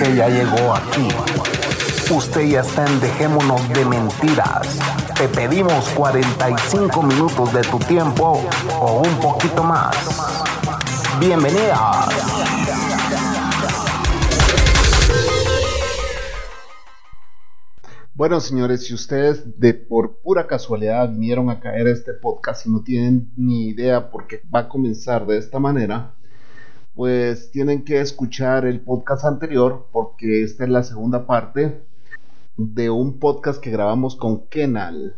Usted ya llegó aquí. Usted ya está en Dejémonos de Mentiras. Te pedimos 45 minutos de tu tiempo o un poquito más. Bienvenidas. Bueno, señores, si ustedes de por pura casualidad vinieron a caer este podcast y no tienen ni idea por qué va a comenzar de esta manera, pues tienen que escuchar el podcast anterior porque esta es la segunda parte de un podcast que grabamos con Kenal.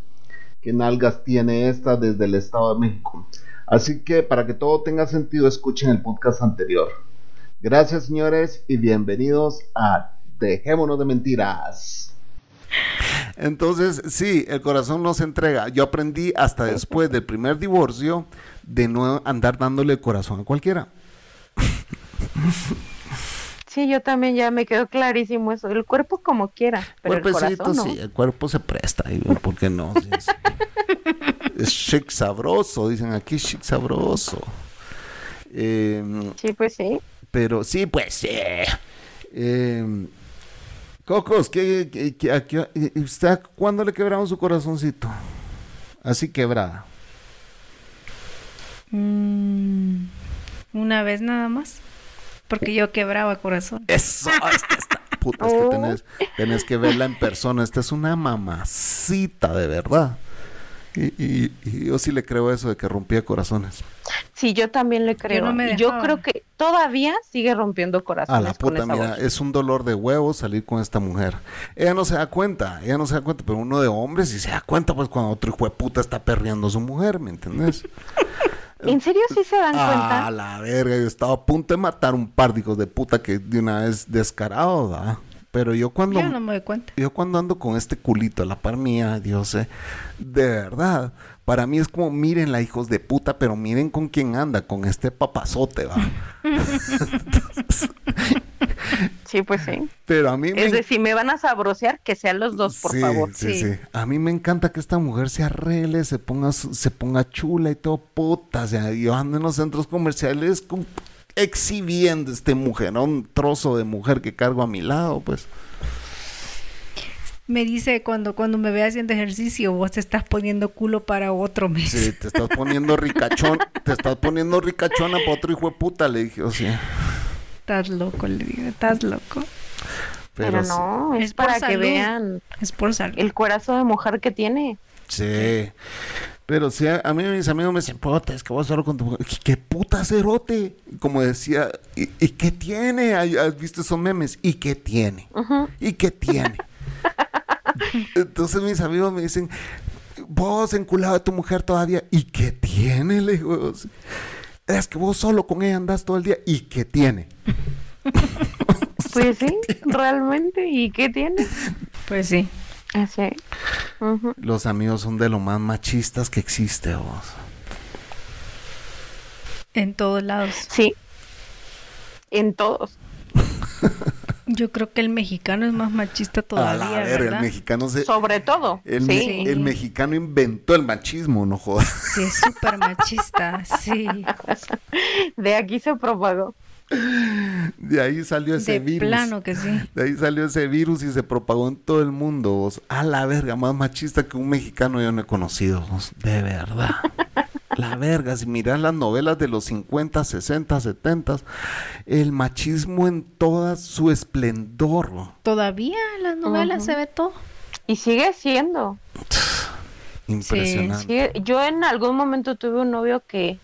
Kenalgas tiene esta desde el Estado de México. Así que para que todo tenga sentido, escuchen el podcast anterior. Gracias, señores, y bienvenidos a Dejémonos de Mentiras. Entonces, sí, el corazón no se entrega. Yo aprendí hasta después del primer divorcio de no andar dándole corazón a cualquiera. Sí, yo también ya me quedó clarísimo eso. El cuerpo como quiera, pero el corazón no. sí, el cuerpo se presta. ¿Por qué no? es, es, chic sabroso, dicen aquí, chic sabroso. Em, sí, pues sí. Pero sí, pues sí. Eh, Cocos, ¿qué, usted, ¿cuándo le quebramos su corazoncito? Así quebrada. Mm, una vez nada más. Porque yo quebraba corazón. Eso, es que puta, es que tenés, tenés que verla en persona. Esta es una mamacita, de verdad. Y, yo sí le creo eso de que rompía corazones. Sí, yo también le creo. Yo, creo que todavía sigue rompiendo corazones. A la puta, mira, es un dolor de huevos salir con esta mujer. Ella no se da cuenta, ella no se da cuenta, pero uno de hombres sí se da cuenta, pues cuando otro hijo de puta está perreando a su mujer, ¿me entendés? ¿En serio sí se dan cuenta? A la verga, yo estaba a punto de matar un par de hijos de puta que de una vez descarado, ¿verdad? Pero yo cuando... Yo no me doy cuenta. Yo cuando ando con este culito a la par mía, Dios, eh, de verdad, para mí es como, miren la hijos de puta, pero miren con quién anda, con este papazote, va. sí, pues sí. Pero a mí me... Es decir, me van a sabrosear, que sean los dos, por favor. Sí, sí, A mí me encanta que esta mujer se arregle, se ponga, se ponga chula y todo puta. O sea, yo ando en los centros comerciales con exhibiendo este mujer, un trozo de mujer que cargo a mi lado, pues. Me dice cuando, cuando me ve haciendo ejercicio, vos te estás poniendo culo para otro mes. Sí, te estás poniendo ricachón, te estás poniendo ricachona para otro hijo de puta, le dije, o sea. Estás loco, le digo, estás loco. Pero, no, es, para que vean es por salud. el corazón de mujer que tiene. Sí. Pero si a, mí mis amigos me dicen, puta, es que vos solo con tu mujer. ¿Qué puta cerote? Como decía, ¿y, qué tiene? ¿Has visto esos memes? ¿Y qué tiene? ¿Y qué tiene? Entonces mis amigos me dicen, vos enculado de tu mujer todavía. ¿Y qué tiene? Le digo, es que vos solo con ella andás todo el día. ¿Y qué tiene? pues sí, realmente. ¿Y qué tiene? Pues sí. Así. Los amigos son de lo más machistas que existe, vos. En todos lados. Sí. En todos. Yo creo que el mexicano es más machista todavía. A ver, el mexicano se. Sobre todo. El, sí. el mexicano inventó el machismo, no jodas. Sí, es súper machista, sí. De aquí se propagó. De ahí salió ese virus. Plano que sí. De ahí salió ese virus y se propagó en todo el mundo. A la verga, más machista que un mexicano yo no he conocido. De verdad. La verga, si miras las novelas de los 50, 60, 70, el machismo en toda su esplendor. Todavía en las novelas se ve todo. Y sigue siendo. Impresionante. Yo en algún momento tuve un novio que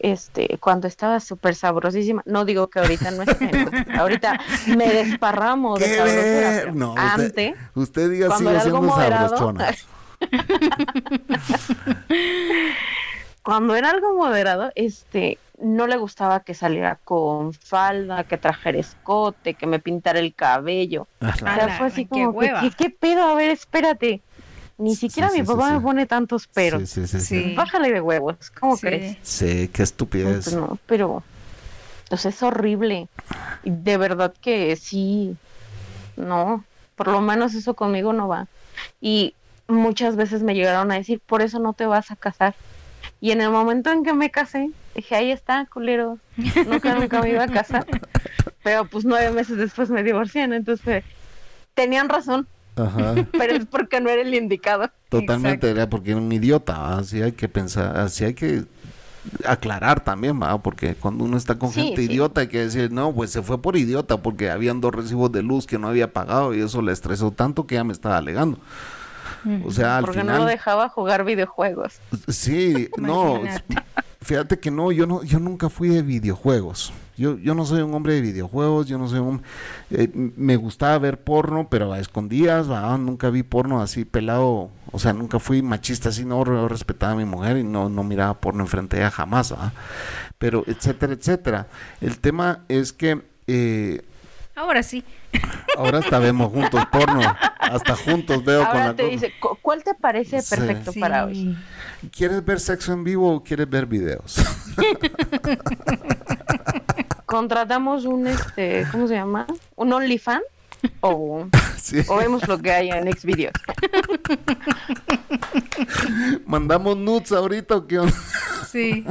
este, cuando estaba súper sabrosísima. No digo que ahorita no esté, ahorita me desparramos de sabrosura. No, Antes, usted, diga sigue siendo sabrochona. cuando era algo moderado, este, no le gustaba que saliera con falda, que trajera escote, que me pintara el cabello. o sea, fue así como, ¿qué, ¿qué, pedo? A ver, espérate. Ni siquiera mi papá me pone tantos peros. Sí, sí, sí. Bájale de huevos, ¿cómo crees? Sí, qué estupidez. No, pero pues es horrible. Y de verdad que sí, no, por lo menos eso conmigo no va. Y muchas veces me llegaron a decir, por eso no te vas a casar. Y en el momento en que me casé, dije, ahí está, culero. Nunca, nunca me iba a casar. Pero pues nueve meses después me divorcié, entonces tenían razón. Ajá. Pero es porque no era el indicado. Totalmente, era porque era un idiota, así hay que pensar, así hay que aclarar también, ¿va? porque cuando uno está con gente idiota hay que decir, no, pues se fue por idiota porque habían dos recibos de luz que no había pagado y eso le estresó tanto que ya me estaba alegando. O sea, al porque no lo dejaba jugar videojuegos. Sí, no, fíjate que no, yo no, yo nunca fui de videojuegos. Yo, yo no soy un hombre de videojuegos, yo no soy un... Eh, me gustaba ver porno, pero a escondidas, nunca vi porno así pelado, o sea, nunca fui machista así, no respetaba a mi mujer y no, no miraba porno enfrente de ella jamás, Pero, etcétera, etcétera. El tema es que... Eh, Ahora sí. Ahora hasta vemos juntos porno. Hasta juntos veo con la te dice, ¿cuál te parece perfecto para hoy? ¿Quieres ver sexo en vivo o quieres ver videos? contratamos un, este, ¿cómo se llama? ¿Un OnlyFans? O, o vemos lo que hay en Xvideos. ¿Mandamos nudes ahorita o qué Sí.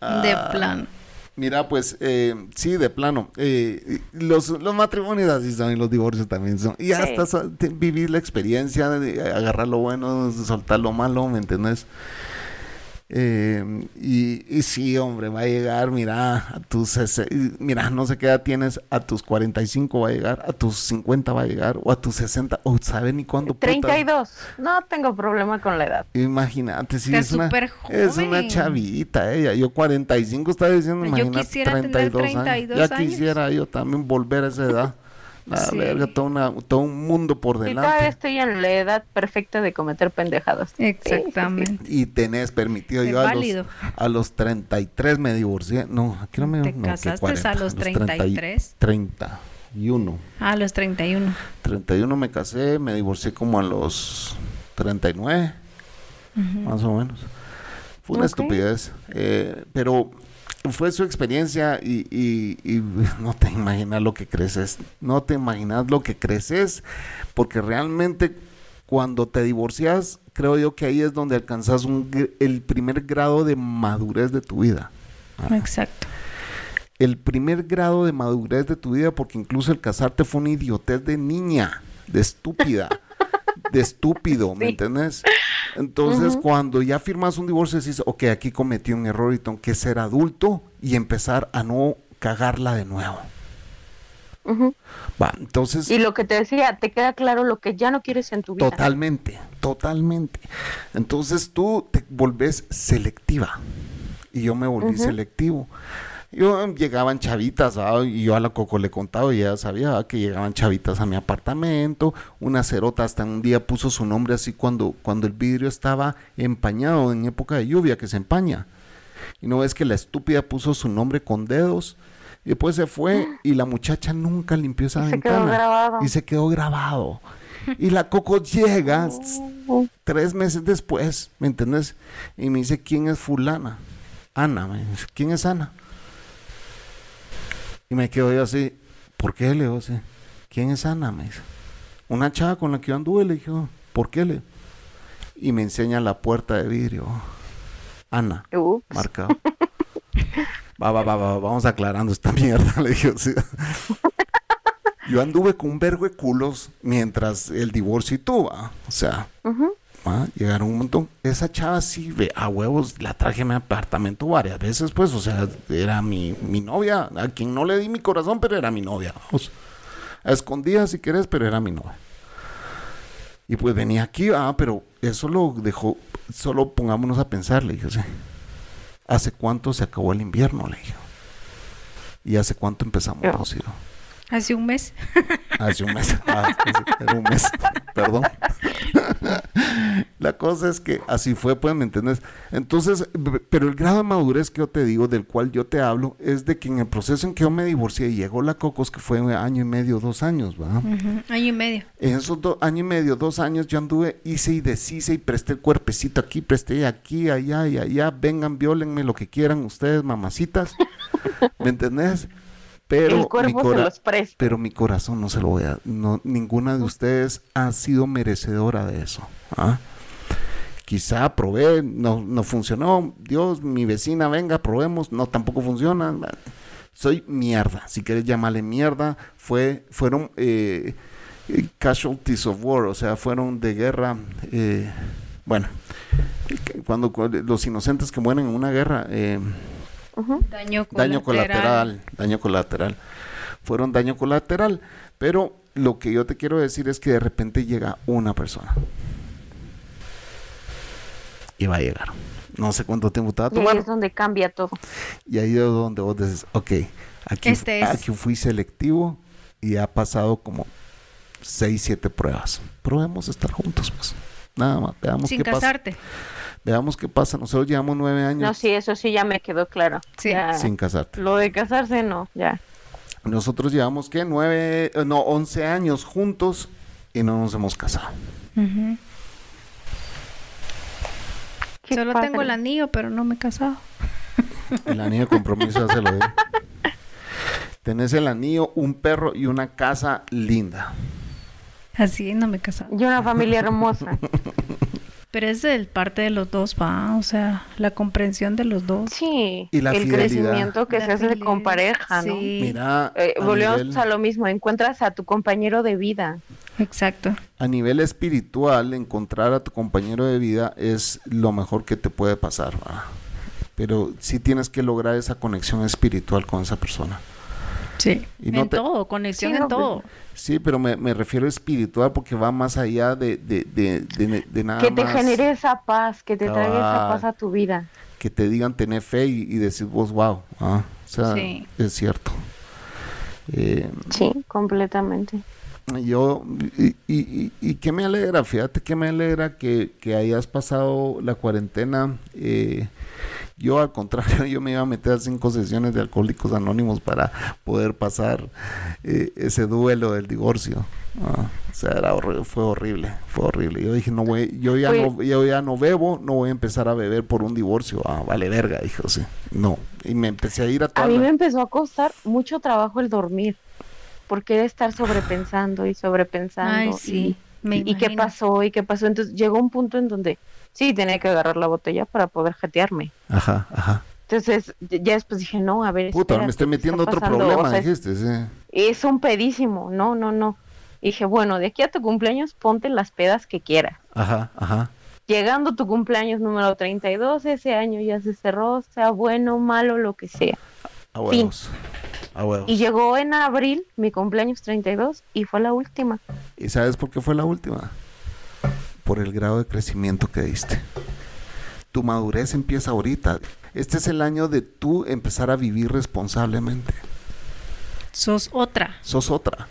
de ah, plan. Mira, pues eh, sí, de plano. Eh, los, los matrimonios así son y los divorcios también son. Y hasta vivir la experiencia, de agarrar lo bueno, soltar lo malo, ¿me entiendes? Eh, y, sí, hombre, va a llegar, mira, a tus, mira, no sé qué edad tienes, a tus 45 va a llegar, a tus 50 va a llegar, o a tus 60, o sabe ni cuándo. 32, no tengo problema con la edad. Imagínate, si es, una, es una chavita ella, yo 45 estaba diciendo, imagínate, 32, 32 años. Ya quisiera yo también volver a esa edad. La verga, todo, una, todo un mundo por delante. Y todavía estoy en la edad perfecta de cometer pendejadas. Exactamente. y tenés permitido, yo a los, a los 33 me divorcié. No, aquí no me... ¿Te casaste a los 33? 31. Ah, a los 31. 31 me casé, me divorcié como a los 39, más o menos. Fue una estupidez. Eh, pero fue su experiencia y, no te imaginas lo que creces, no te imaginas lo que creces, porque realmente cuando te divorcias, creo yo que ahí es donde alcanzas un, el primer grado de madurez de tu vida. Exacto. El primer grado de madurez de tu vida, porque incluso el casarte fue una idiotez de niña, de estúpida, de estúpido, ¿me entiendes? Entonces, cuando ya firmas un divorcio, dices, ok, aquí cometí un error y tengo que ser adulto y empezar a no cagarla de nuevo. Va, entonces. Y lo que te decía, te queda claro lo que ya no quieres en tu vida. Totalmente, totalmente. Entonces tú te volvés selectiva. Y yo me volví selectivo. Yo llegaban chavitas, y yo a la Coco le contaba y ella sabía que llegaban chavitas a mi apartamento. Una cerota hasta un día puso su nombre así cuando, cuando el vidrio estaba empañado en época de lluvia, que se empaña. Y no ves que la estúpida puso su nombre con dedos. Y después se fue y la muchacha nunca limpió esa ventana. Y se quedó grabado. Y la Coco llega tres meses después, ¿me entiendes? Y me dice, ¿quién es fulana? Ana, me dice, ¿quién es Ana? Y me quedo yo así, ¿por qué le digo así? ¿Quién es Ana? Me dice. Una chava con la que yo anduve, le dije, ¿por qué le? Y me enseña la puerta de vidrio. Ana, marcado. Va, va, va, va, vamos aclarando esta mierda, le dije. Yo anduve con un vergo de culos mientras el divorcio y tú, o sea, llegaron un montón. Esa chava sí, a huevos, la traje a mi apartamento varias veces, pues, o sea, era mi, mi novia, a quien no le di mi corazón, pero era mi novia, vamos. A escondidas si quieres, pero era mi novia. Y pues venía aquí, ah, pero eso lo dejó, solo pongámonos a pensar, le dije, ¿hace cuánto se acabó el invierno? Le dije. ¿Y hace cuánto empezamos a Hace un mes. Hace un mes. Ah, un mes. Perdón. La cosa es que así fue, pues, ¿me entiendes? Entonces, pero el grado de madurez que yo te digo, del cual yo te hablo, es de que en el proceso en que yo me divorcié y llegó la Cocos, que fue año y medio, dos años, ¿verdad? Año y medio. En esos dos año y medio, dos años, yo anduve, hice y deshice y presté el cuerpecito aquí, presté aquí, allá y allá, vengan, violenme lo que quieran ustedes, mamacitas. ¿Me entendés? Pero mi Pero mi corazón no se lo voy a... No, ninguna de ustedes ha sido merecedora de eso. ¿ah? Quizá probé, no, no funcionó. Dios, mi vecina, venga, probemos. No, tampoco funciona. soy mierda, si quieres llamarle mierda, fue, fueron eh, casualties of war, o sea, fueron de guerra, eh, bueno, cuando, los inocentes que mueren en una guerra, eh, daño, colateral. daño colateral, daño colateral, fueron daño colateral, pero lo que yo te quiero decir es que de repente llega una persona y va a llegar no sé cuánto tiempo te va a tomar. Y ahí es donde cambia todo. Y ahí es donde vos dices, ok, aquí, este aquí fui selectivo y ha pasado como seis, siete pruebas. Probemos estar juntos, pues. Nada más, veamos Sin qué casarte. pasa. Veamos qué pasa. Nosotros llevamos nueve años. No, sí, eso sí ya me quedó claro. Sí. Sin casarte. Lo de casarse, no, ya. Nosotros llevamos, ¿qué? Nueve, eh, no, once años juntos y no nos hemos casado. Solo tengo el anillo, pero no me he casado. El anillo de compromiso ya se lo di. Tenés el anillo, un perro y una casa linda. Así no me he casado. Y una familia hermosa. Pero es el parte de los dos, va, o sea, la comprensión de los dos. Sí, y la el crecimiento que se hace con pareja, ¿no? Mira, eh, volvemos a lo mismo, encuentras a tu compañero de vida. Exacto. A nivel espiritual, encontrar a tu compañero de vida es lo mejor que te puede pasar, pero sí tienes que lograr esa conexión espiritual con esa persona. Sí, en todo, conexión en todo. Sí, pero me, me, refiero espiritual porque va más allá de, de, de, de, nada Que te genere esa paz, que te traiga esa paz a tu vida. Que te digan tener fe y, y decir vos, wow, ah, o sea, es cierto. Eh, sí, completamente yo, y, y, y, que me alegra, fíjate que me alegra que, que hayas pasado la cuarentena. Eh, yo al contrario, yo me iba a meter a cinco sesiones de Alcohólicos Anónimos para poder pasar eh, ese duelo del divorcio. Ah, o sea, era fue horrible, fue horrible. Yo dije, no voy, yo ya no, yo ya no bebo, no voy a empezar a beber por un divorcio. Ah, vale verga, dije, sí. No, y me empecé a ir a A mí me empezó a costar mucho trabajo el dormir porque estar sobrepensando y sobrepensando? sí, y, qué pasó? ¿Y qué pasó? Entonces llegó un punto en donde sí tenía que agarrar la botella para poder jetearme. Ajá, ajá. Entonces ya después dije, no, a ver. Puta, me estoy metiendo otro problema, dijiste, sí. Es un pedísimo, no, no, no. dije, bueno, de aquí a tu cumpleaños ponte las pedas que quieras. Ajá, ajá. Llegando tu cumpleaños número 32, ese año ya se cerró, sea bueno, malo, lo que sea. A huevos. Y llegó en abril, mi cumpleaños 32, y fue la última. ¿Y sabes por qué fue la última? Por el grado de crecimiento que diste. Tu madurez empieza ahorita. Este es el año de tú empezar a vivir responsablemente. Sos otra. Sos otra.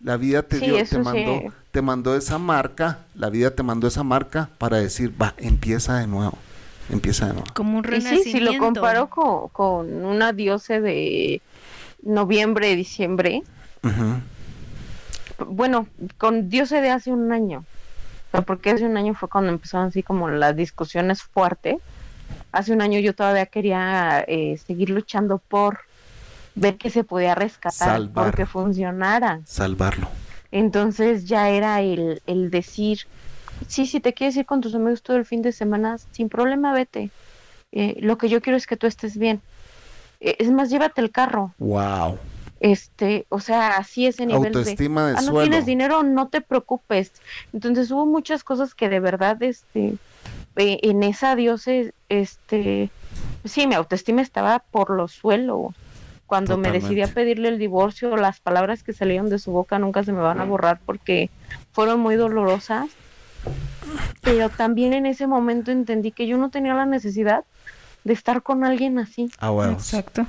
La vida te dio, te mandó, te mandó esa marca, la vida te mandó esa marca para decir, va, empieza de nuevo empieza de nuevo. Como un renacimiento. sí, si lo comparo con, con una diosa de noviembre, diciembre. Bueno, con Dios de hace un año. Porque hace un año fue cuando empezaron así como las discusiones fuertes. Hace un año yo todavía quería eh, seguir luchando por ver que se podía rescatar, porque funcionara. Salvarlo. Entonces ya era el, el decir, sí, si te quieres ir con tus amigos todo el fin de semana, sin problema vete. Eh, lo que yo quiero es que tú estés bien. Eh, es más, llévate el carro. Wow. Este, o sea, así ese nivel Autoestima de, ah, no tienes dinero, no te preocupes. Entonces hubo muchas cosas que de verdad, este, eh, en esa dioses, este, sí, mi autoestima estaba por los suelos. Cuando me decidí a pedirle el divorcio, las palabras que salieron de su boca nunca se me van a borrar porque fueron muy dolorosas. Pero también en ese momento entendí que yo no tenía la necesidad de estar con alguien así. Ah, bueno. Exacto.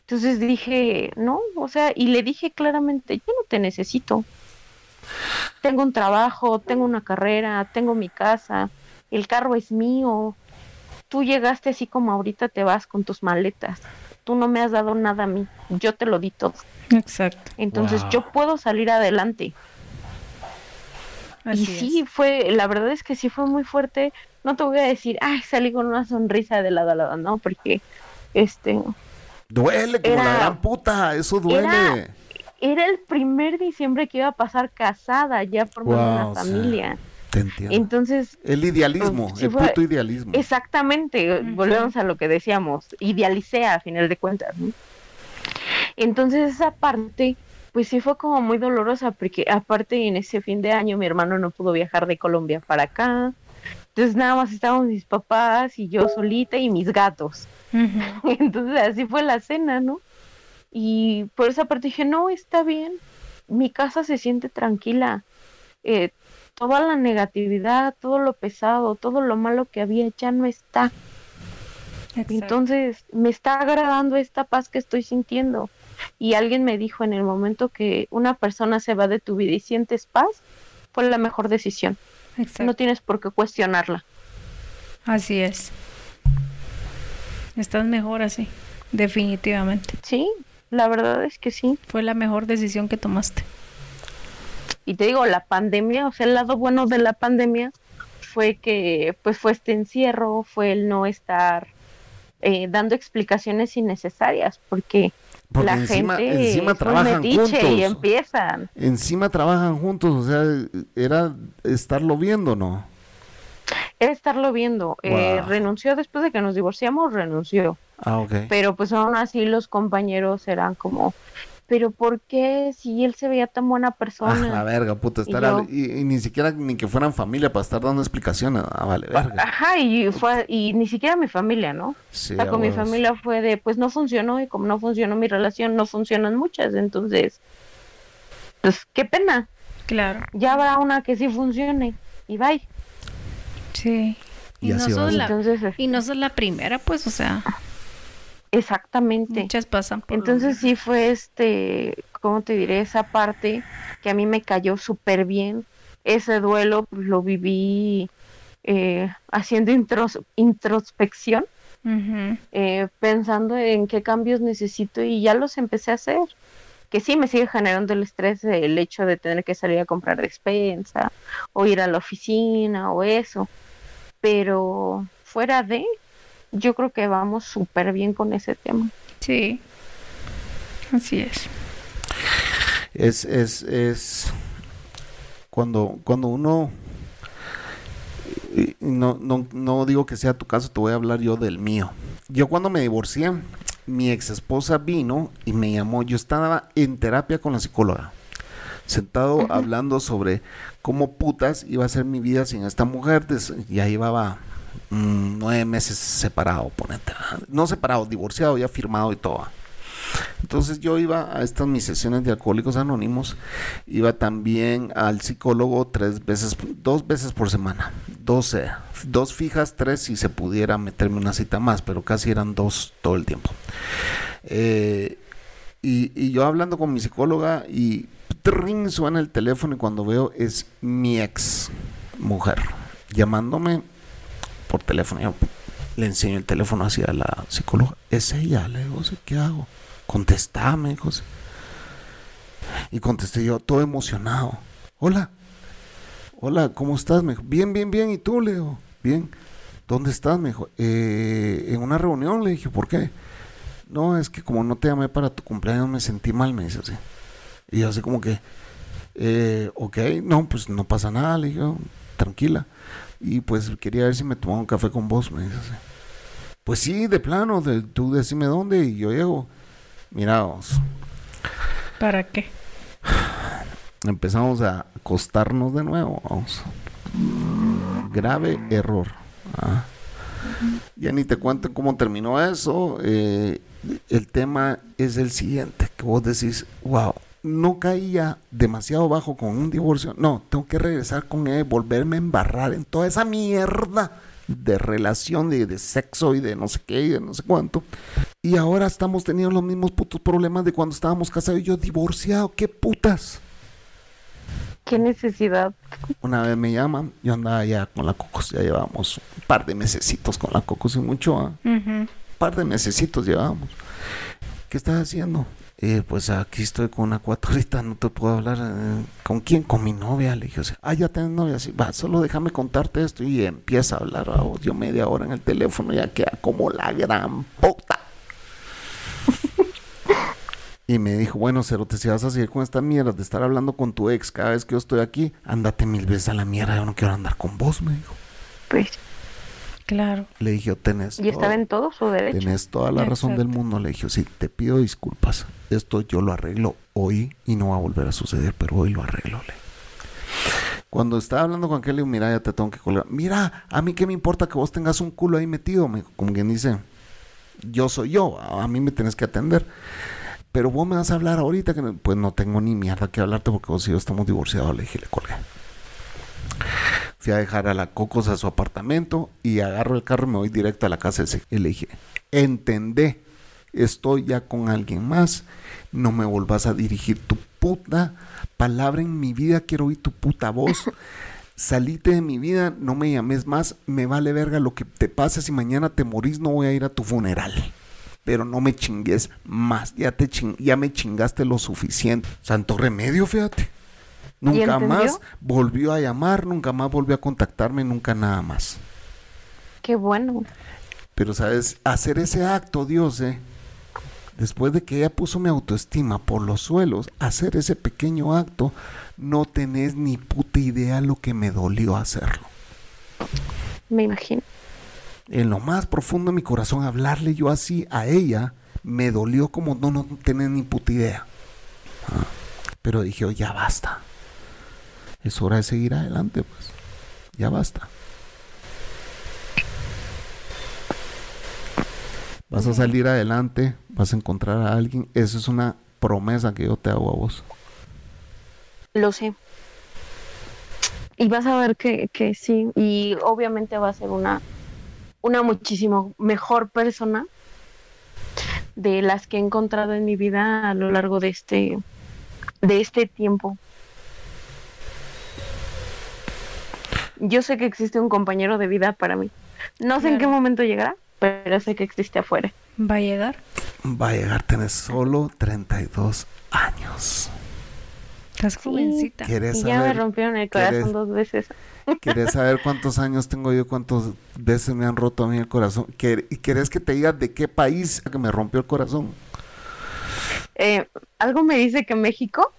Entonces dije, no, o sea, y le dije claramente, yo no te necesito. Tengo un trabajo, tengo una carrera, tengo mi casa, el carro es mío. Tú llegaste así como ahorita te vas con tus maletas. Tú no me has dado nada a mí, yo te lo di todo. Exacto. Entonces yo puedo salir adelante. y sí, fue, la verdad es que sí fue muy fuerte no te voy a decir, ay, salí con una sonrisa de lado a lado, no, porque este... Duele como la gran puta, eso duele. Era, el primer diciembre que iba a pasar casada, ya formando una familia. Te entiendo. Entonces. El idealismo, pues, el puto idealismo. Exactamente, volvemos a lo que decíamos, idealicé a final de cuentas. Entonces esa parte, pues sí fue como muy dolorosa, porque aparte en ese fin de año mi hermano no pudo viajar de Colombia para acá. Entonces nada más estábamos mis papás y yo solita y mis gatos. Entonces así fue la cena, ¿no? Y por esa parte dije, no, está bien, mi casa se siente tranquila. Eh, toda la negatividad, todo lo pesado, todo lo malo que había ya no está. Entonces me está agradando esta paz que estoy sintiendo. Y alguien me dijo en el momento que una persona se va de tu vida y sientes paz, fue la mejor decisión. No tienes por qué cuestionarla. Así es. Estás mejor así, definitivamente. Sí, la verdad es que sí. Fue la mejor decisión que tomaste. Y te digo, la pandemia, o sea, el lado bueno de la pandemia fue que pues fue este encierro, fue el no estar eh, dando explicaciones innecesarias, porque, la gente encima trabajan juntos. y empiezan. Encima trabajan juntos, o sea, era estarlo viendo, ¿no? Era estarlo viendo. Eh, renunció después de que nos divorciamos, renunció. Ah, ok. Pero pues aún así los compañeros eran como, pero ¿por qué si él se veía tan buena persona? Ah, la verga, puta, estar y, ni siquiera ni que fueran familia para estar dando explicaciones, ah, vale, verga. Ajá, y fue y ni siquiera mi familia, ¿no? Sí, o sea, con mi familia fue de, pues no funcionó y como no funcionó mi relación, no funcionan muchas, entonces, pues qué pena. Claro. Ya habrá una que sí funcione y bye. Sí. Y, no sos la, entonces, y no sos la primera, pues, o sea. Exactamente. Muchas pasan Entonces sí fue este, ¿cómo te diré? Esa parte que a mí me cayó súper bien. Ese duelo pues, lo viví eh, haciendo introspección, eh, pensando en qué cambios necesito y ya los empecé a hacer. Que sí me sigue generando el estrés el hecho de tener que salir a comprar despensa o ir a la oficina o eso. Pero fuera de, yo creo que vamos súper bien con ese tema. Sí, así es. Es, es, es cuando, cuando uno, no, no, no digo que sea tu caso, te voy a hablar yo del mío. Yo cuando me divorcié, mi ex esposa vino y me llamó, yo estaba en terapia con la psicóloga, sentado hablando sobre cómo putas iba a ser mi vida sin esta mujer, ya llevaba Mm, nueve meses separado, ponete. No separado, divorciado, ya firmado y todo. Entonces yo iba a estas mis sesiones de alcohólicos anónimos, iba también al psicólogo tres veces, dos veces por semana, dos fijas, tres si se pudiera meterme una cita más, pero casi eran dos todo el tiempo. Eh, y, y, yo hablando con mi psicóloga y trin, suena el teléfono y cuando veo es mi ex mujer llamándome por teléfono. Yo le enseño el teléfono hacia la psicóloga. Es ella, le digo, ¿qué hago? Contestame, dijo. Y contesté yo, todo emocionado. Hola, hola, ¿cómo estás? Me dijo, bien, bien, bien. ¿Y tú? Le digo, bien. ¿Dónde estás? Me dijo, eh, en una reunión. Le dije, ¿por qué? No, es que como no te llamé para tu cumpleaños me sentí mal, me dice así. Y yo así como que, eh, ok, no, pues no pasa nada, le dije, tranquila. Y pues quería ver si me tomaba un café con vos, me dice Pues sí, de plano, de, tú decime dónde y yo llego. Miraos. ¿Para qué? Empezamos a acostarnos de nuevo, vamos. Grave error. ¿ah? Ya ni te cuento cómo terminó eso. Eh, el tema es el siguiente, que vos decís, wow, no caía demasiado bajo con un divorcio. No, tengo que regresar con él, volverme a embarrar en toda esa mierda de relación, de, de, sexo y de no sé qué y de no sé cuánto. Y ahora estamos teniendo los mismos putos problemas de cuando estábamos casados y yo divorciado. ¿Qué putas? ¿Qué necesidad? Una vez me llaman, yo andaba ya con la Cocos, ya llevamos un par de mesecitos con la Cocos y mucho, ¿ah? Un par de mesecitos llevamos. ¿Qué estás haciendo? Eh, pues aquí estoy con una cuatrita, no te puedo hablar. Eh, ¿Con quién? Con mi novia. Le dije, ah, ya tienes novia. Sí, va, solo déjame contarte esto. Y empieza a hablar a yo media hora en el teléfono, ya queda como la gran puta. Y me dijo, bueno, Cerote, si vas a seguir con esta mierda de estar hablando con tu ex cada vez que yo estoy aquí, ándate mil veces a la mierda, yo no quiero andar con vos, me dijo. Pues. Claro. Le dije, tenés. Y estaba en todo su derecho. Tenés toda la razón del mundo. Le dije, sí, te pido disculpas. Esto yo lo arreglo hoy y no va a volver a suceder, pero hoy lo arreglo. Le. Cuando estaba hablando con aquel, le digo, mira, ya te tengo que colgar. Mira, a mí qué me importa que vos tengas un culo ahí metido. Me dijo, como quien dice, yo soy yo, a mí me tenés que atender. Pero vos me vas a hablar ahorita, que pues no tengo ni mierda que hablarte porque vos y yo estamos divorciados. Le dije, le colgué. Fui a dejar a la Cocos a su apartamento y agarro el carro y me voy directo a la casa de Y le dije, entendé, estoy ya con alguien más, no me volvás a dirigir tu puta palabra en mi vida, quiero oír tu puta voz. Salite de mi vida, no me llames más, me vale verga lo que te pase, si mañana te morís no voy a ir a tu funeral. Pero no me chingues más, ya, te ya me chingaste lo suficiente. Santo remedio, fíjate. Nunca más volvió a llamar, nunca más volvió a contactarme, nunca nada más. Qué bueno. Pero, ¿sabes? Hacer ese acto, Dios, ¿eh? Después de que ella puso mi autoestima por los suelos, hacer ese pequeño acto, no tenés ni puta idea lo que me dolió hacerlo. Me imagino. En lo más profundo de mi corazón, hablarle yo así a ella, me dolió como no, no tenés ni puta idea. Ah, pero dije, oh, ya basta es hora de seguir adelante, pues. Ya basta. Vas a salir adelante, vas a encontrar a alguien. Esa es una promesa que yo te hago a vos. Lo sé. Y vas a ver que, que sí. Y obviamente va a ser una, una muchísimo mejor persona de las que he encontrado en mi vida a lo largo de este, de este tiempo. Yo sé que existe un compañero de vida para mí. No sé en qué momento llegará, pero sé que existe afuera. ¿Va a llegar? Va a llegar, tenés solo 32 años. Estás jovencita. ya me rompieron el corazón dos veces. ¿Quieres saber cuántos años tengo yo? ¿Cuántas veces me han roto a mí el corazón? ¿Quieres que te diga de qué país que me rompió el corazón? Eh, Algo me dice que México.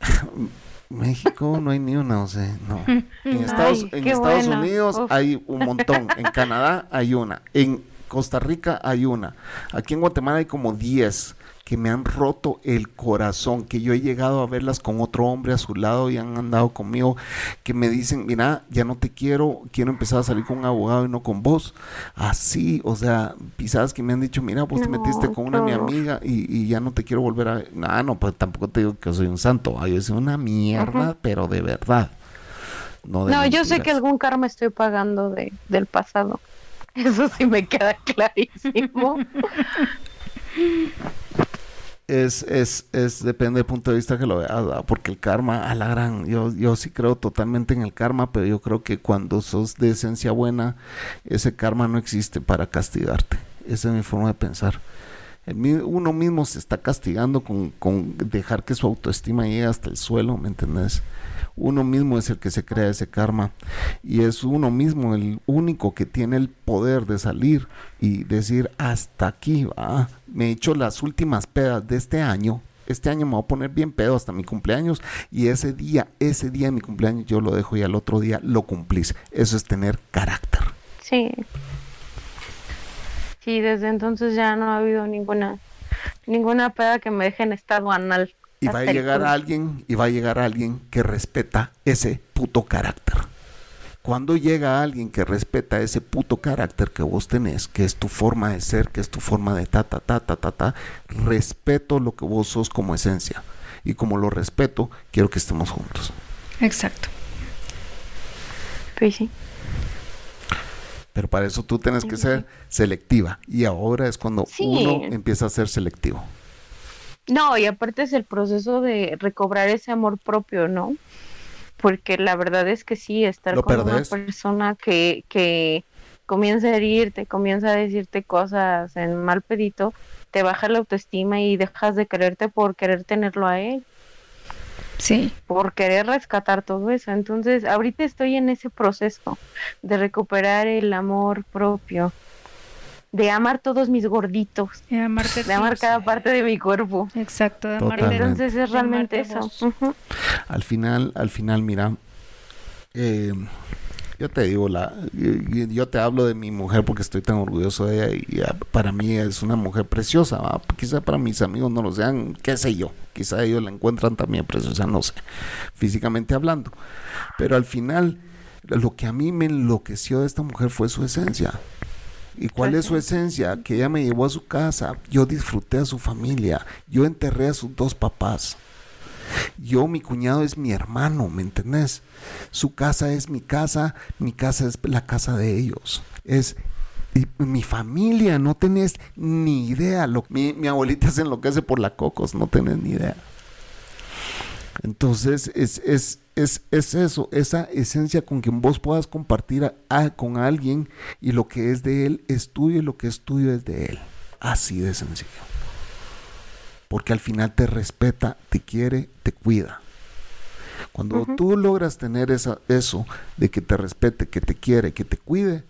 México no hay ni una, o sea, no. En Estados, en Estados Unidos hay un montón, en Canadá hay una, en Costa Rica hay una, aquí en Guatemala hay como 10 que me han roto el corazón, que yo he llegado a verlas con otro hombre a su lado y han andado conmigo, que me dicen, mira, ya no te quiero, quiero empezar a salir con un abogado y no con vos. Así, o sea, pisadas que me han dicho, mira, vos te metiste con una mi amiga y, ya no te quiero volver a... No, no, pues tampoco te digo que soy un santo, yo soy una mierda, pero de verdad. No, no yo sé que algún karma estoy pagando de, del pasado. Eso sí me queda clarísimo. es, es, es, depende del punto de vista que lo veas, porque el karma, a la gran, yo, yo sí creo totalmente en el karma, pero yo creo que cuando sos de esencia buena, ese karma no existe para castigarte. Esa es mi forma de pensar. Uno mismo se está castigando con, dejar que su autoestima llegue hasta el suelo, ¿me entendés? uno mismo es el que se crea ese karma y es uno mismo el único que tiene el poder de salir y decir hasta aquí va me he hecho las últimas pedas de este año este año me voy a poner bien pedo hasta mi cumpleaños y ese día, ese día de mi cumpleaños yo lo dejo y al otro día lo cumplís. Eso es tener carácter. Sí. Sí, desde entonces ya no ha habido ninguna ninguna peda que me deje en estado anal. Y va a llegar alguien, y va a llegar alguien que respeta ese puto carácter. Cuando llega alguien que respeta ese puto carácter que vos tenés, que es tu forma de ser, que es tu forma de ta, ta, ta, ta, ta, ta, respeto lo que vos sos como esencia. Y como lo respeto, quiero que estemos juntos. Exacto. Pues sí. Pero para eso tú tienes que ser selectiva. Y ahora es cuando uno empieza a ser selectivo. No, y aparte es el proceso de recobrar ese amor propio, ¿no? Porque la verdad es que sí, estar con una persona que, que comienza a herirte, comienza a decirte cosas en mal pedito, te baja la autoestima y dejas de quererte por querer tenerlo a él. Sí. Por querer rescatar todo eso. Entonces, ahorita estoy en ese proceso de recuperar el amor propio de amar todos mis gorditos, de, de amar cada parte de mi cuerpo. Exacto, de amar Entonces es realmente eso. Al final, al final, mira, eh, yo te digo, la, yo, te hablo de mi mujer porque estoy tan orgulloso de ella y para mí es una mujer preciosa. Quizá para mis amigos no lo sean, qué sé yo. Quizá ellos la encuentran también preciosa, no sé, físicamente hablando. Pero al final, lo que a mí me enloqueció de esta mujer fue su esencia. ¿Y cuál es su esencia? Que ella me llevó a su casa, yo disfruté a su familia, yo enterré a sus dos papás. Yo, mi cuñado es mi hermano, ¿me entendés? Su casa es mi casa, mi casa es la casa de ellos. Es mi familia, no tenés ni idea. Lo, mi, mi abuelita se enloquece por la cocos, no tenés ni idea. Entonces, es, es, es, es, eso, esa esencia con quien vos puedas compartir con alguien y lo que es de él es tuyo y lo que es tuyo es de él. Así de sencillo porque al final te respeta, te quiere, te cuida. Cuando tú logras tener esa, eso de que te respete, que te quiere, que te cuide,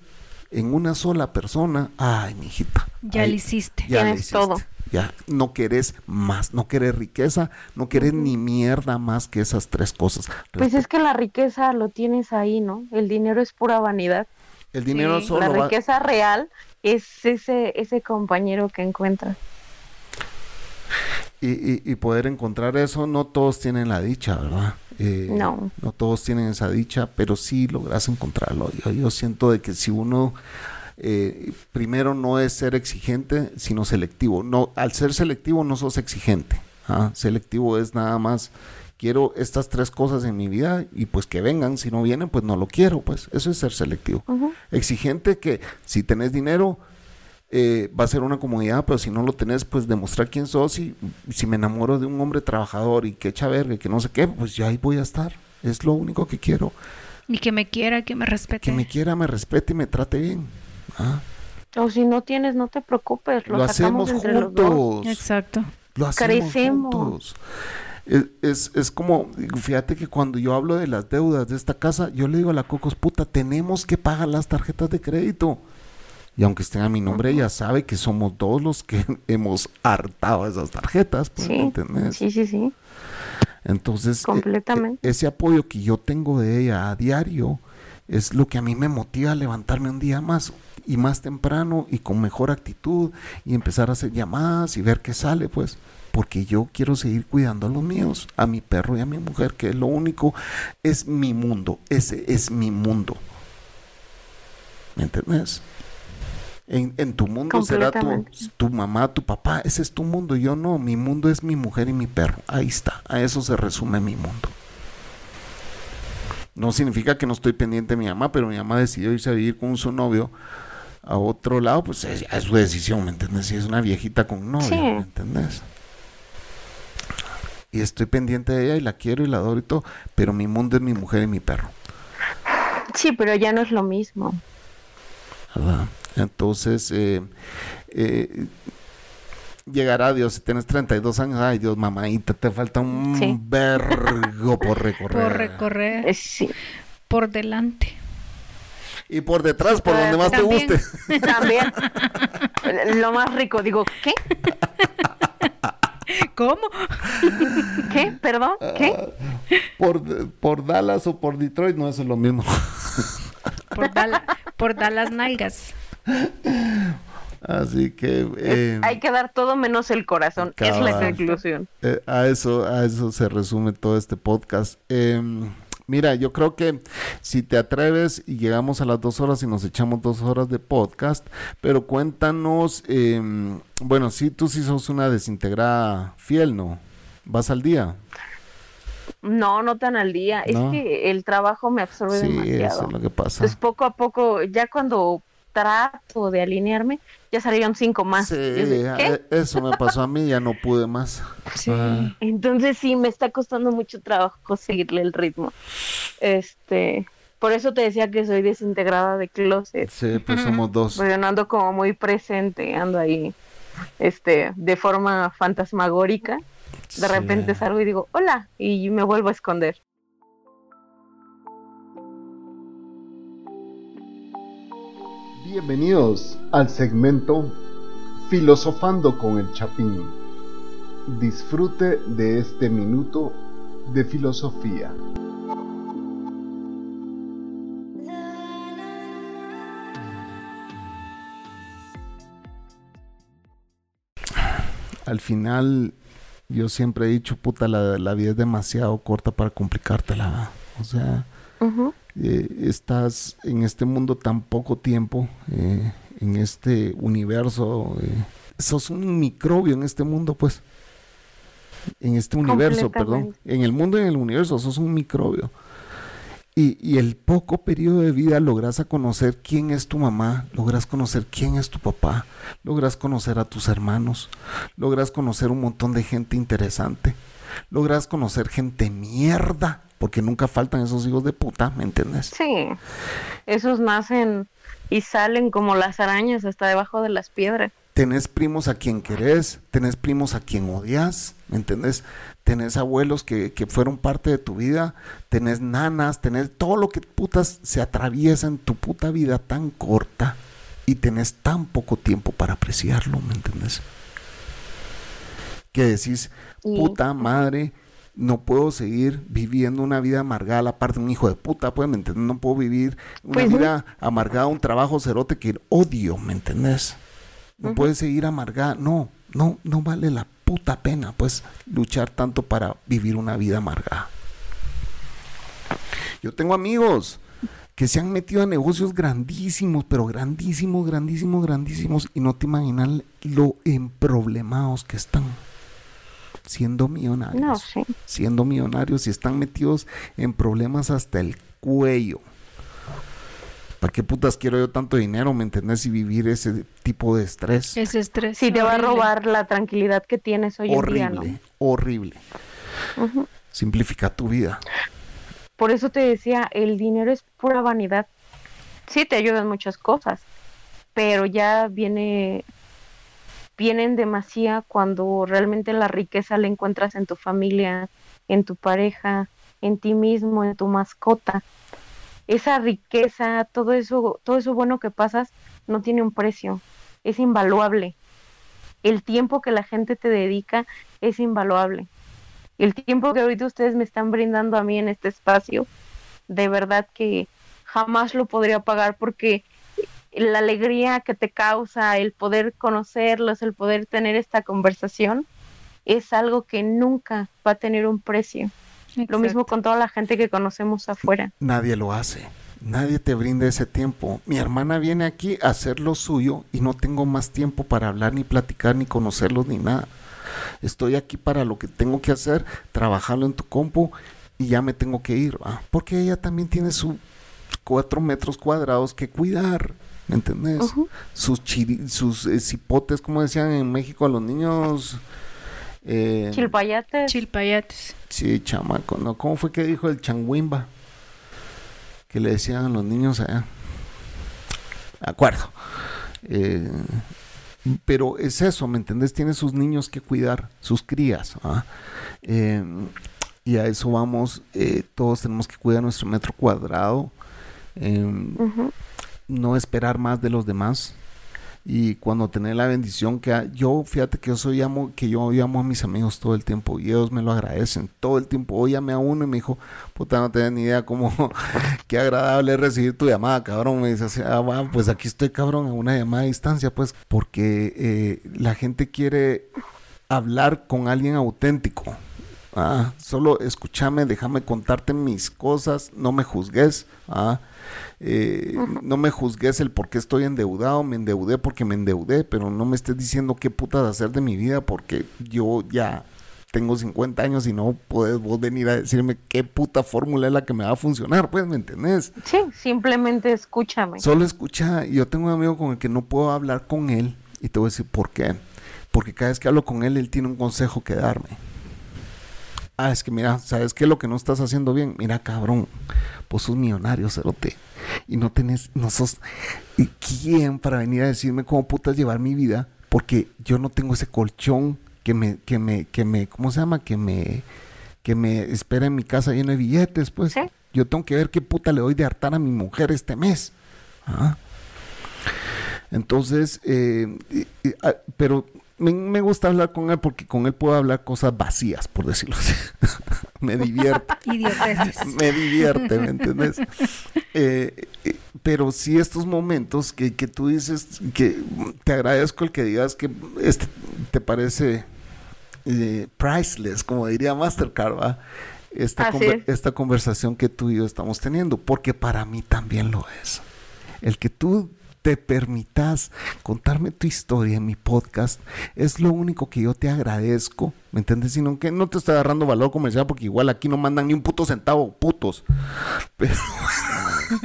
en una sola persona, ay, mi hijita. Ya lo hiciste. Ya Tienes todo. Ya, no querés más, no querés riqueza, no querés ni mierda más que esas tres cosas. Pues es que la riqueza lo tienes ahí, ¿no? El dinero es pura vanidad. El dinero solo. La riqueza real es ese, ese compañero que encuentras. Y, poder encontrar eso, no todos tienen la dicha, ¿verdad? Eh, no. No todos tienen esa dicha, pero sí logras encontrarlo. Yo, siento de que si uno eh, primero no es ser exigente, sino selectivo. No, al ser selectivo no sos exigente. ¿ah? Selectivo es nada más quiero estas tres cosas en mi vida y pues que vengan, si no vienen pues no lo quiero, pues eso es ser selectivo. Exigente que si tenés dinero eh, va a ser una comodidad, pero si no lo tenés, pues demostrar quién sos y si me enamoro de un hombre trabajador y que echa verga y que no sé qué, pues ya ahí voy a estar. Es lo único que quiero. Y que me quiera, que me respete. Que me quiera, me respete y me trate bien. ¿ah? O si no tienes, no te preocupes. Lo, hacemos juntos. Exacto. Lo hacemos juntos. Es, es, como, fíjate que cuando yo hablo de las deudas de esta casa, yo le digo a la Cocos, puta, tenemos que pagar las tarjetas de crédito. Y aunque esté a mi nombre, ella sabe que somos todos los que hemos hartado esas tarjetas. Pues, sí, sí, sí, sí. Entonces, e, Completamente. E, ese apoyo que yo tengo de ella a diario es lo que a mí me motiva a levantarme un día más y más temprano y con mejor actitud y empezar a hacer llamadas y ver qué sale, pues. Porque yo quiero seguir cuidando a los míos, a mi perro y a mi mujer, que es lo único, es mi mundo, ese es mi mundo. ¿Me entiendes? En, tu mundo será tu, tu, mamá, tu papá, ese es tu mundo. Yo no, mi mundo es mi mujer y mi perro. Ahí está, a eso se resume mi mundo. No significa que no estoy pendiente de mi mamá, pero mi mamá decidió irse a vivir con su novio a otro lado, pues es, su decisión, ¿me entiendes? Si es una viejita con novio, ¿me entiendes? Y estoy pendiente de ella y la quiero y la adoro y todo, pero mi mundo es mi mujer y mi perro. Sí, pero ya no es lo mismo. ¿Verdad? Entonces, eh, eh, llegará Dios, si tienes 32 años, ay Dios, mamadita, te falta un vergo por recorrer. Por recorrer. Eh, sí. Por delante. Y por detrás, por donde más te guste. También. Lo más rico, digo, ¿qué? ¿Cómo? ¿Qué? ¿Perdón? ¿Qué? Ah, por, por Dallas o por Detroit no es lo mismo. Por, por Dallas Nalgas. Así que eh, hay que dar todo menos el corazón, es la conclusión. Eh, a eso, a eso se resume todo este podcast. Em, mira, yo creo que si te atreves y llegamos a las dos horas y nos echamos dos horas de podcast, pero cuéntanos, em, bueno, si tú sí sos una desintegrada fiel, ¿no? ¿Vas al día? No, no tan al día. Es que el trabajo me absorbe sí, demasiado. Eso es lo que pasa. Entonces, poco a poco, ya cuando trato de alinearme, ya salieron cinco más. Sí, eh, eso me pasó a mí, ya no pude más. Sí. Ah. Entonces sí, me está costando mucho trabajo seguirle el ritmo. Este, por eso te decía que soy desintegrada de closet. Sí, pues somos dos. No ando como muy presente, ando ahí, este, de forma fantasmagórica. De repente salgo y digo, hola, y me vuelvo a esconder. Bienvenidos al segmento Filosofando con el Chapín. Disfrute de este minuto de filosofía. Al final, yo siempre he dicho, puta, la, vida es demasiado corta para complicártela. O sea, eh, estás en este mundo tan poco tiempo, eh, en este universo, eh, sos un microbio en este mundo, pues. En este universo, perdón. En el mundo y en el universo, sos un microbio. Y, y, el poco periodo de vida logras a conocer quién es tu mamá, logras conocer quién es tu papá, logras conocer a tus hermanos, logras conocer un montón de gente interesante, logras conocer gente mierda porque nunca faltan esos hijos de puta, ¿me entiendes? Sí, esos nacen y salen como las arañas hasta debajo de las piedras. Tenés primos a quien querés, tenés primos a quien odias, ¿me entiendes? Tenés abuelos que, que, fueron parte de tu vida, tenés nanas, tenés todo lo que putas se atraviesa en tu puta vida tan corta y tenés tan poco tiempo para apreciarlo, ¿me entiendes? Que decís, puta madre, no puedo seguir viviendo una vida amargada a la de un hijo de puta, pues, ¿me entiendes? No puedo vivir una pues vida amargada, un trabajo cerote que odio, ¿me entendés? No puedes seguir amargada, no, no, no vale la puta pena, pues, luchar tanto para vivir una vida amargada. Yo tengo amigos que se han metido a negocios grandísimos, pero grandísimos, grandísimos, grandísimos, y no te imaginas lo emproblemados que están siendo millonarios. Siendo millonarios y están metidos en problemas hasta el cuello. ¿Para qué putas quiero yo tanto dinero, me entendés? Y vivir ese tipo de estrés. Ese estrés. Sí, te va a robar la tranquilidad que tienes hoy en día, ¿no? Horrible, Simplifica tu vida. Por eso te decía, el dinero es pura vanidad. Sí, te ayuda en muchas cosas, pero ya viene vienen demasiado cuando realmente la riqueza la encuentras en tu familia, en tu pareja, en ti mismo, en tu mascota. Esa riqueza, todo eso, todo eso bueno que pasas no tiene un precio, es invaluable. El tiempo que la gente te dedica es invaluable. El tiempo que ahorita ustedes me están brindando a mí en este espacio, de verdad que jamás lo podría pagar porque la alegría que te causa el poder conocerlos, el poder tener esta conversación, es algo que nunca va a tener un precio. Lo mismo con toda la gente que conocemos afuera. Nadie lo hace. Nadie te brinda ese tiempo. Mi hermana viene aquí a hacer lo suyo y no tengo más tiempo para hablar, ni platicar, ni conocerlos, ni nada. Estoy aquí para lo que tengo que hacer, trabajarlo en tu compu y ya me tengo que ir, porque ella también tiene sus cuatro metros cuadrados que cuidar. ¿Me entendés? Sus, sus eh, cipotes, como decían en México a los niños. Eh, Chilpayates. Chilpayates. Sí, chamaco, ¿no? ¿Cómo fue que dijo el changuimba? Que le decían a los niños allá. acuerdo. Eh, pero es eso, ¿me entendés? Tiene sus niños que cuidar, sus crías. ¿ah? Eh, y a eso vamos. todos tenemos que cuidar nuestro metro cuadrado. Eh, no esperar más de los demás y cuando tener la bendición que yo fíjate que yo soy amo que yo llamo a mis amigos todo el tiempo y ellos me lo agradecen todo el tiempo. Hoy llamé a uno y me dijo puta no tenés ni idea cómo qué agradable recibir tu llamada cabrón me dice ah, pues aquí estoy cabrón a una llamada a distancia pues porque eh, la gente quiere hablar con alguien auténtico ah, solo escúchame déjame contarte mis cosas no me juzgues ah eh, no me juzgues el por qué estoy endeudado, me endeudé porque me endeudé, pero no me estés diciendo qué putas hacer de mi vida porque yo ya tengo 50 años y no puedes vos venir a decirme qué puta fórmula es la que me va a funcionar, pues, ¿me entendés? Sí, simplemente escúchame. Solo escucha, yo tengo un amigo con el que no puedo hablar con él y te voy a decir por qué. Porque cada vez que hablo con él, él tiene un consejo que darme. Ah, es que mira, ¿sabes qué es lo que no estás haciendo bien? Mira, cabrón, pues sos millonario, cerote y no tenés, no sos quién para venir a decirme cómo putas llevar mi vida, porque yo no tengo ese colchón que me, que me, que me, ¿cómo se llama? Que me, que me espera en mi casa lleno de billetes, pues. Yo tengo que ver qué puta le doy de hartar a mi mujer este mes. ¿Ah? Entonces, eh, ah, pero me, gusta hablar con él porque con él puedo hablar cosas vacías, por decirlo así. me divierte. me divierte, ¿me entiendes? Eh, eh, pero sí estos momentos que, tú dices, que te agradezco el que digas que este te parece priceless, como diría Mastercard, ¿va? Esta, esta conversación que tú y yo estamos teniendo, porque para mí también lo es. El que tú te permitas contarme tu historia en mi podcast, es lo único que yo te agradezco, ¿me entiendes? Sino que no te estoy agarrando valor comercial porque igual aquí no mandan ni un puto centavo, putos. Pero...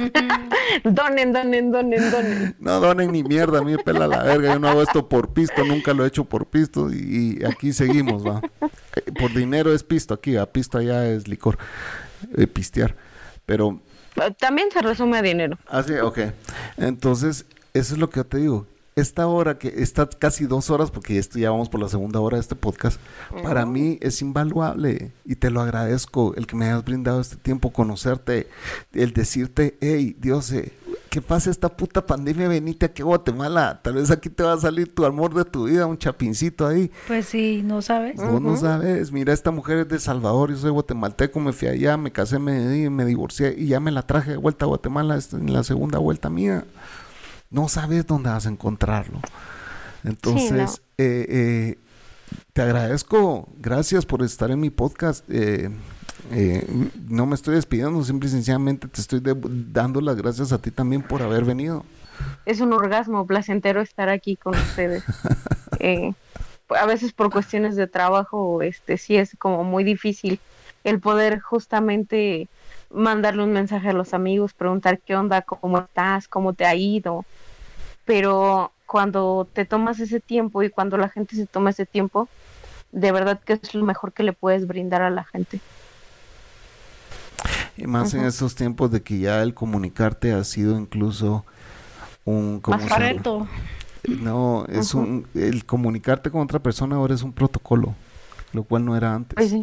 donen, donen, donen, donen. No donen ni mierda, a mí me pela la verga, yo no hago esto por pisto, nunca lo he hecho por pisto y, aquí seguimos, va. Eh, por dinero es pisto aquí, a pisto allá es licor, eh, pistear. Pero también se resume a dinero. Ah, sí, ok. Entonces, eso es lo que yo te digo. Esta hora que está casi dos horas, porque esto ya vamos por la segunda hora de este podcast, para mí es invaluable y te lo agradezco el que me hayas brindado este tiempo, conocerte, el decirte, hey, Dios, eh, ¿qué pasa esta puta pandemia? Venite aquí a Guatemala. Tal vez aquí te va a salir tu amor de tu vida, un chapincito ahí. Pues sí, no sabes. Vos no sabes. Mira, esta mujer es de Salvador, yo soy guatemalteco, me fui allá, me casé, me, me divorcié y ya me la traje de vuelta a Guatemala en la segunda vuelta mía. No sabes dónde vas a encontrarlo. Entonces, eh, eh, te agradezco. Gracias por estar en mi podcast. Eh, eh, no me estoy despidiendo, simple y sencillamente te estoy dando las gracias a ti también por haber venido. Es un orgasmo placentero estar aquí con ustedes. Eh, a veces por cuestiones de trabajo, este sí es como muy difícil el poder justamente mandarle un mensaje a los amigos, preguntar qué onda, cómo estás, cómo te ha ido. Pero cuando te tomas ese tiempo y cuando la gente se toma ese tiempo, de verdad que es lo mejor que le puedes brindar a la gente. Y más en estos tiempos de que ya el comunicarte ha sido incluso un... Más reto. No, es un... El comunicarte con otra persona ahora es un protocolo, lo cual no era antes. Pues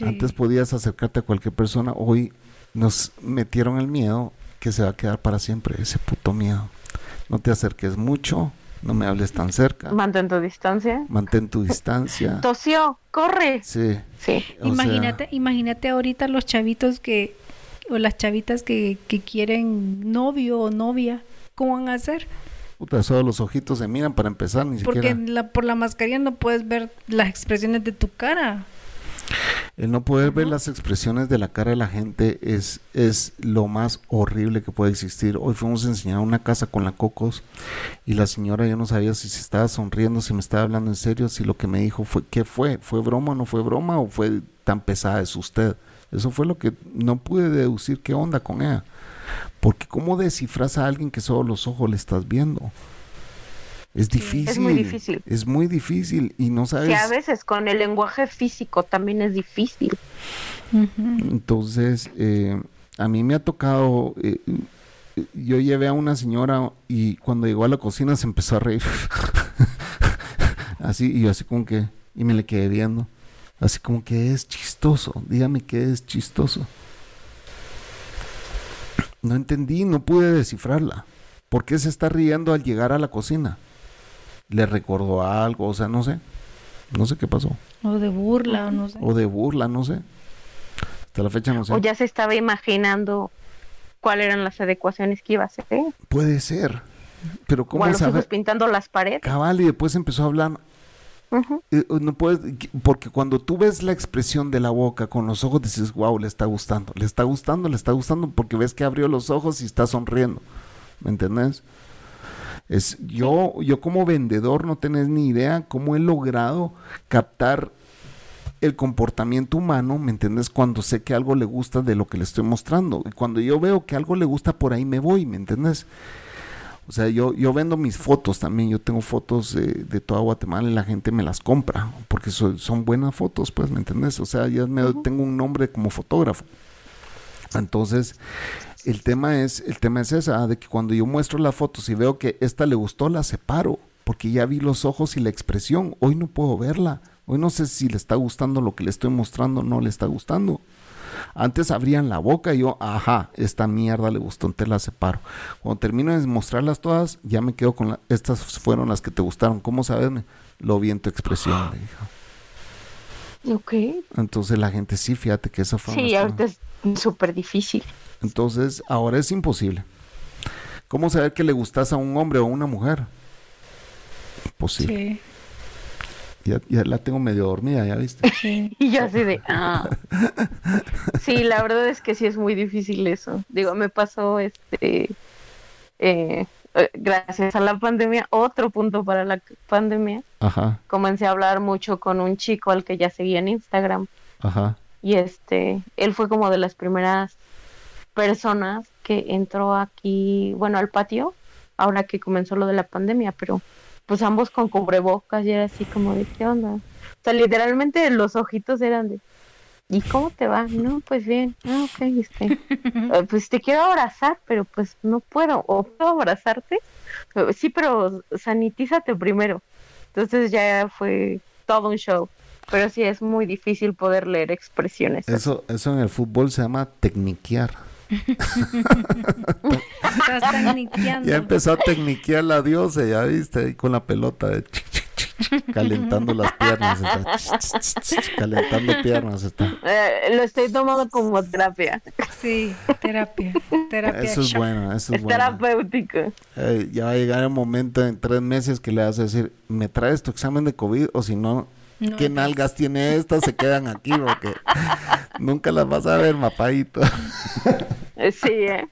antes podías acercarte a cualquier persona, hoy nos metieron el miedo que se va a quedar para siempre, ese puto miedo. No te acerques mucho, no me hables tan cerca. Mantén tu distancia. Mantén tu distancia. Tosió, corre. Sí. Sí. Imagínate, imagínate ahorita los chavitos que, o las chavitas que, que quieren novio o novia, ¿cómo van a hacer? Puta, solo los ojitos se miran para empezar, ni Porque la, por la mascarilla no puedes ver las expresiones de tu cara. El no poder ver las expresiones de la cara de la gente es, es lo más horrible que puede existir. Hoy fuimos a enseñar una casa con la Cocos y la señora yo no sabía si se estaba sonriendo, si me estaba hablando en serio, si lo que me dijo fue, ¿qué fue? ¿Fue broma o no fue broma o fue tan pesada es usted? Eso fue lo que no pude deducir qué onda con ella. Porque ¿cómo descifras a alguien que solo los ojos le estás viendo? Es difícil. Es muy difícil. Es muy difícil y no sabes. Que a veces con el lenguaje físico también es difícil. Entonces, eh, a mí me ha tocado. Eh, yo llevé a una señora y cuando llegó a la cocina se empezó a reír. así, y yo así como que. Y me le quedé viendo. Así como que es chistoso. Dígame que es chistoso. No entendí, no pude descifrarla. ¿Por qué se está riendo al llegar a la cocina? Le recordó algo, o sea, no sé. No sé qué pasó. O de burla, o no sé. O de burla, no sé. Hasta la fecha no sé. O ya se estaba imaginando cuáles eran las adecuaciones que iba a hacer. Puede ser. Pero ¿cómo o pintando las paredes. Cabal, y después empezó a hablar. Eh, no puedes, porque cuando tú ves la expresión de la boca con los ojos dices, wow, le está gustando, le está gustando, le está gustando, porque ves que abrió los ojos y está sonriendo. ¿Me entendés? Es, yo, yo como vendedor no tenés ni idea cómo he logrado captar el comportamiento humano, ¿me entiendes? Cuando sé que algo le gusta de lo que le estoy mostrando. Y cuando yo veo que algo le gusta, por ahí me voy, ¿me entiendes? O sea, yo, yo vendo mis fotos también. Yo tengo fotos de toda Guatemala y la gente me las compra porque son buenas fotos, pues, ¿me entiendes? O sea, ya me, tengo un nombre como fotógrafo. Entonces, el tema es, el tema es esa, de que cuando yo muestro las fotos y veo que esta le gustó, la separo, porque ya vi los ojos y la expresión. Hoy no puedo verla. Hoy no sé si le está gustando lo que le estoy mostrando o no le está gustando. Antes abrían la boca y yo, ajá, esta mierda le gustó, entonces la separo. Cuando termino de mostrarlas todas, ya me quedo con la, estas fueron las que te gustaron. ¿Cómo sabes? Lo vi en tu expresión, le dijo. Ok. Entonces la gente sí, fíjate que esa fue. Sí, ahorita es súper difícil. Entonces, ahora es imposible. ¿Cómo saber que le gustas a un hombre o a una mujer? Imposible. Sí. Ya, la tengo medio dormida, ¿ya viste? Sí. Y yo así de... Ah. Sí, la verdad es que sí es muy difícil eso. Digo, me pasó este... Eh, eh, gracias a la pandemia, otro punto para la pandemia. Ajá. Comencé a hablar mucho con un chico al que ya seguía en Instagram. Ajá. Y este, él fue como de las primeras personas que entró aquí, bueno, al patio, ahora que comenzó lo de la pandemia, pero pues ambos con cubrebocas y era así como de qué onda. O sea, literalmente los ojitos eran de ¿y cómo te va? No, pues bien, ah, ok, este, eh, pues te quiero abrazar, pero pues no puedo, o puedo abrazarte, eh, sí, pero sanitízate primero. Entonces ya fue todo un show. Pero sí es muy difícil poder leer expresiones. Eso, eso en el fútbol se llama tecniquear. ya empezó a tecniquear la diosa, ya viste, ahí con la pelota de calentando las piernas, calentando piernas está. Eh, lo estoy tomando como terapia. Sí, terapia, terapia. Eso es bueno, eso es, es terapéutico. Eh, ya va a llegar el momento en tres meses que le vas a decir, ¿me traes tu examen de COVID o si no, ¿Qué nalgas tiene esta? Se quedan aquí porque nunca las vas a ver, mapadito. Sí, eh.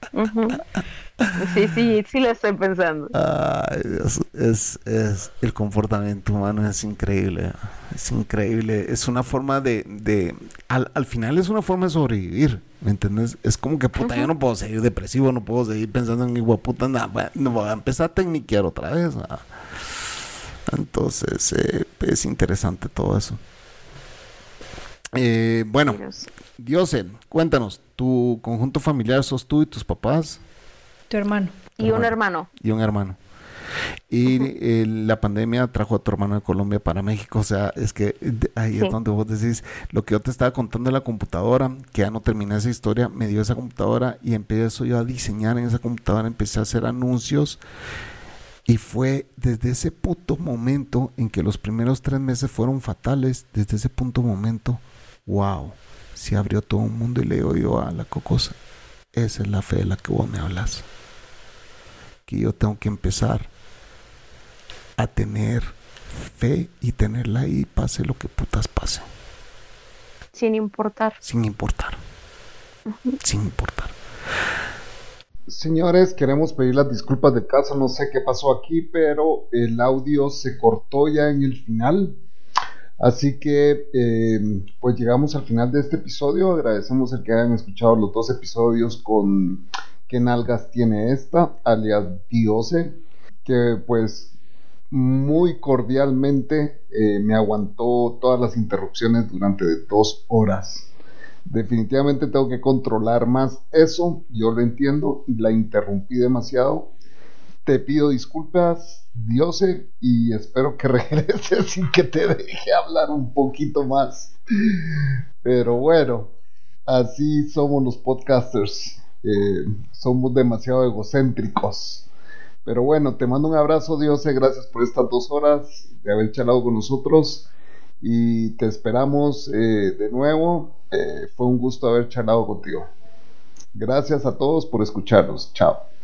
Sí, sí, sí lo estoy pensando. Ay, Dios, es, es, el comportamiento humano es increíble, es increíble, es una forma de, de al, al final es una forma de sobrevivir, ¿me entiendes? Es como que, puta, yo no puedo seguir depresivo, no puedo seguir pensando en mi puta, nada, no voy a empezar a tecniquear otra vez. Entonces, eh, es interesante todo eso. Eh, bueno, Diose, cuéntanos, ¿tu conjunto familiar sos tú y tus papás? Tu hermano. Y un hermano. Y un hermano. Y la pandemia trajo a tu hermano de Colombia para México. O sea, es que ahí es donde vos decís, lo que yo te estaba contando de la computadora, que ya no terminé esa historia, me dio esa computadora y empecé yo a diseñar en esa computadora, empecé a hacer anuncios y fue desde ese punto momento en que los primeros tres meses fueron fatales, desde ese punto momento, wow, se abrió todo un mundo y le digo yo a la cocosa, esa es la fe de la que vos me hablas. Que yo tengo que empezar a tener fe y tenerla ahí, pase lo que putas pase. Sin importar. Sin importar. Sin importar. Señores, queremos pedir las disculpas del caso, no sé qué pasó aquí, pero el audio se cortó ya en el final. Así que, eh, pues llegamos al final de este episodio. Agradecemos el que hayan escuchado los dos episodios con qué nalgas tiene esta, alias Diose, que pues muy cordialmente eh, me aguantó todas las interrupciones durante dos horas definitivamente tengo que controlar más eso, yo lo entiendo, la interrumpí demasiado. Te pido disculpas, Diose, y espero que regreses sin que te deje hablar un poquito más. Pero bueno, así somos los podcasters. Eh, somos demasiado egocéntricos. Pero bueno, te mando un abrazo, Diose. Gracias por estas dos horas de haber charlado con nosotros. Y te esperamos eh, de nuevo eh, fue un gusto haber charlado contigo. Gracias a todos por escucharnos. Chao.